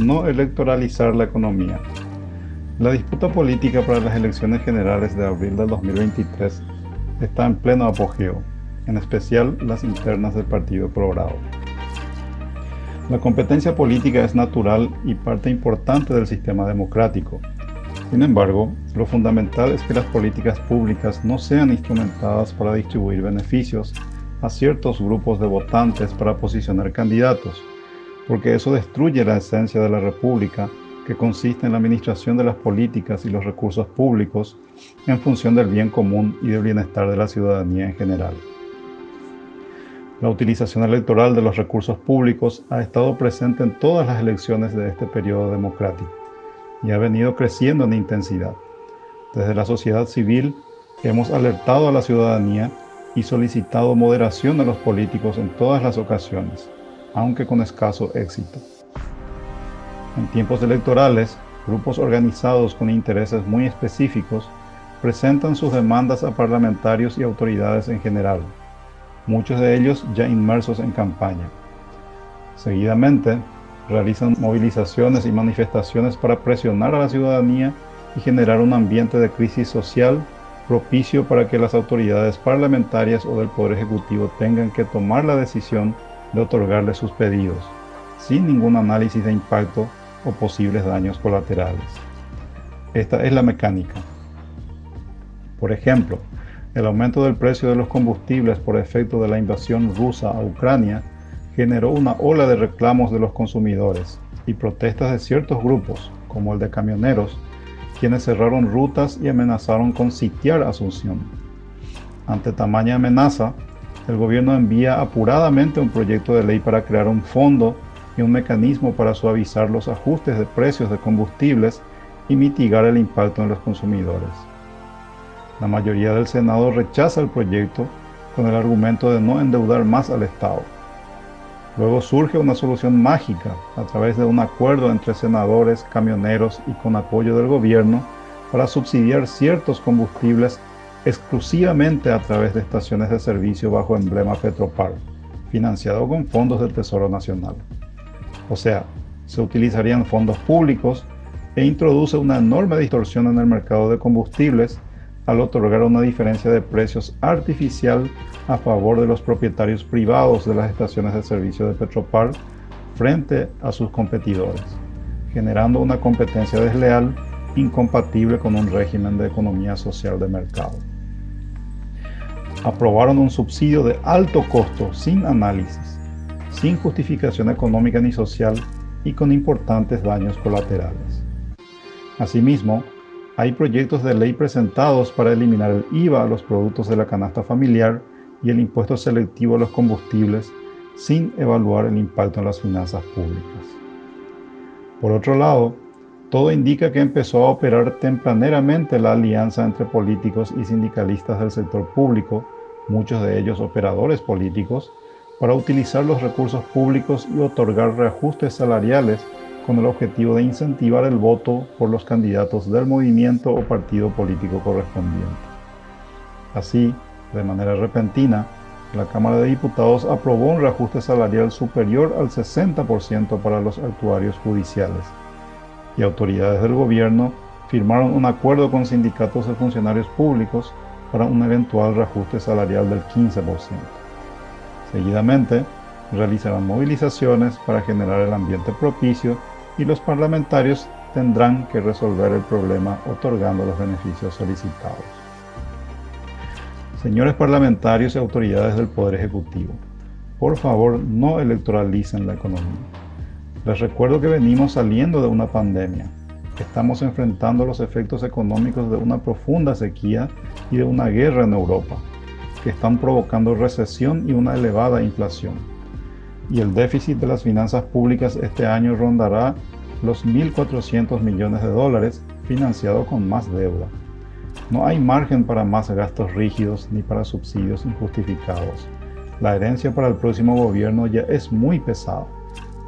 no electoralizar la economía. La disputa política para las elecciones generales de abril del 2023 está en pleno apogeo, en especial las internas del Partido Colorado. La competencia política es natural y parte importante del sistema democrático. Sin embargo, lo fundamental es que las políticas públicas no sean instrumentadas para distribuir beneficios a ciertos grupos de votantes para posicionar candidatos, porque eso destruye la esencia de la República, que consiste en la administración de las políticas y los recursos públicos en función del bien común y del bienestar de la ciudadanía en general. La utilización electoral de los recursos públicos ha estado presente en todas las elecciones de este periodo democrático y ha venido creciendo en intensidad. Desde la sociedad civil hemos alertado a la ciudadanía y solicitado moderación a los políticos en todas las ocasiones, aunque con escaso éxito. En tiempos electorales, grupos organizados con intereses muy específicos presentan sus demandas a parlamentarios y autoridades en general, muchos de ellos ya inmersos en campaña. Seguidamente, realizan movilizaciones y manifestaciones para presionar a la ciudadanía y generar un ambiente de crisis social propicio para que las autoridades parlamentarias o del Poder Ejecutivo tengan que tomar la decisión de otorgarle sus pedidos, sin ningún análisis de impacto o posibles daños colaterales. Esta es la mecánica. Por ejemplo, el aumento del precio de los combustibles por efecto de la invasión rusa a Ucrania generó una ola de reclamos de los consumidores y protestas de ciertos grupos, como el de camioneros, quienes cerraron rutas y amenazaron con sitiar Asunción. Ante tamaña amenaza, el gobierno envía apuradamente un proyecto de ley para crear un fondo y un mecanismo para suavizar los ajustes de precios de combustibles y mitigar el impacto en los consumidores. La mayoría del Senado rechaza el proyecto con el argumento de no endeudar más al Estado. Luego surge una solución mágica a través de un acuerdo entre senadores, camioneros y con apoyo del gobierno para subsidiar ciertos combustibles exclusivamente a través de estaciones de servicio bajo emblema Petropar, financiado con fondos del Tesoro Nacional. O sea, se utilizarían fondos públicos e introduce una enorme distorsión en el mercado de combustibles al otorgar una diferencia de precios artificial a favor de los propietarios privados de las estaciones de servicio de Petropar frente a sus competidores, generando una competencia desleal incompatible con un régimen de economía social de mercado. Aprobaron un subsidio de alto costo sin análisis, sin justificación económica ni social y con importantes daños colaterales. Asimismo, hay proyectos de ley presentados para eliminar el IVA a los productos de la canasta familiar y el impuesto selectivo a los combustibles sin evaluar el impacto en las finanzas públicas. Por otro lado, todo indica que empezó a operar tempraneramente la alianza entre políticos y sindicalistas del sector público, muchos de ellos operadores políticos, para utilizar los recursos públicos y otorgar reajustes salariales con el objetivo de incentivar el voto por los candidatos del movimiento o partido político correspondiente. Así, de manera repentina, la Cámara de Diputados aprobó un reajuste salarial superior al 60% para los actuarios judiciales y autoridades del gobierno firmaron un acuerdo con sindicatos de funcionarios públicos para un eventual reajuste salarial del 15%. Seguidamente, realizarán movilizaciones para generar el ambiente propicio y los parlamentarios tendrán que resolver el problema otorgando los beneficios solicitados. Señores parlamentarios y autoridades del Poder Ejecutivo, por favor no electoralicen la economía. Les recuerdo que venimos saliendo de una pandemia. Estamos enfrentando los efectos económicos de una profunda sequía y de una guerra en Europa, que están provocando recesión y una elevada inflación y el déficit de las finanzas públicas este año rondará los 1.400 millones de dólares financiado con más deuda. No hay margen para más gastos rígidos ni para subsidios injustificados. La herencia para el próximo gobierno ya es muy pesada.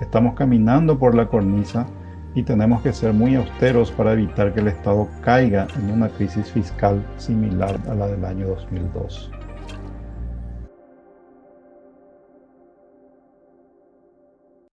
Estamos caminando por la cornisa y tenemos que ser muy austeros para evitar que el Estado caiga en una crisis fiscal similar a la del año 2002.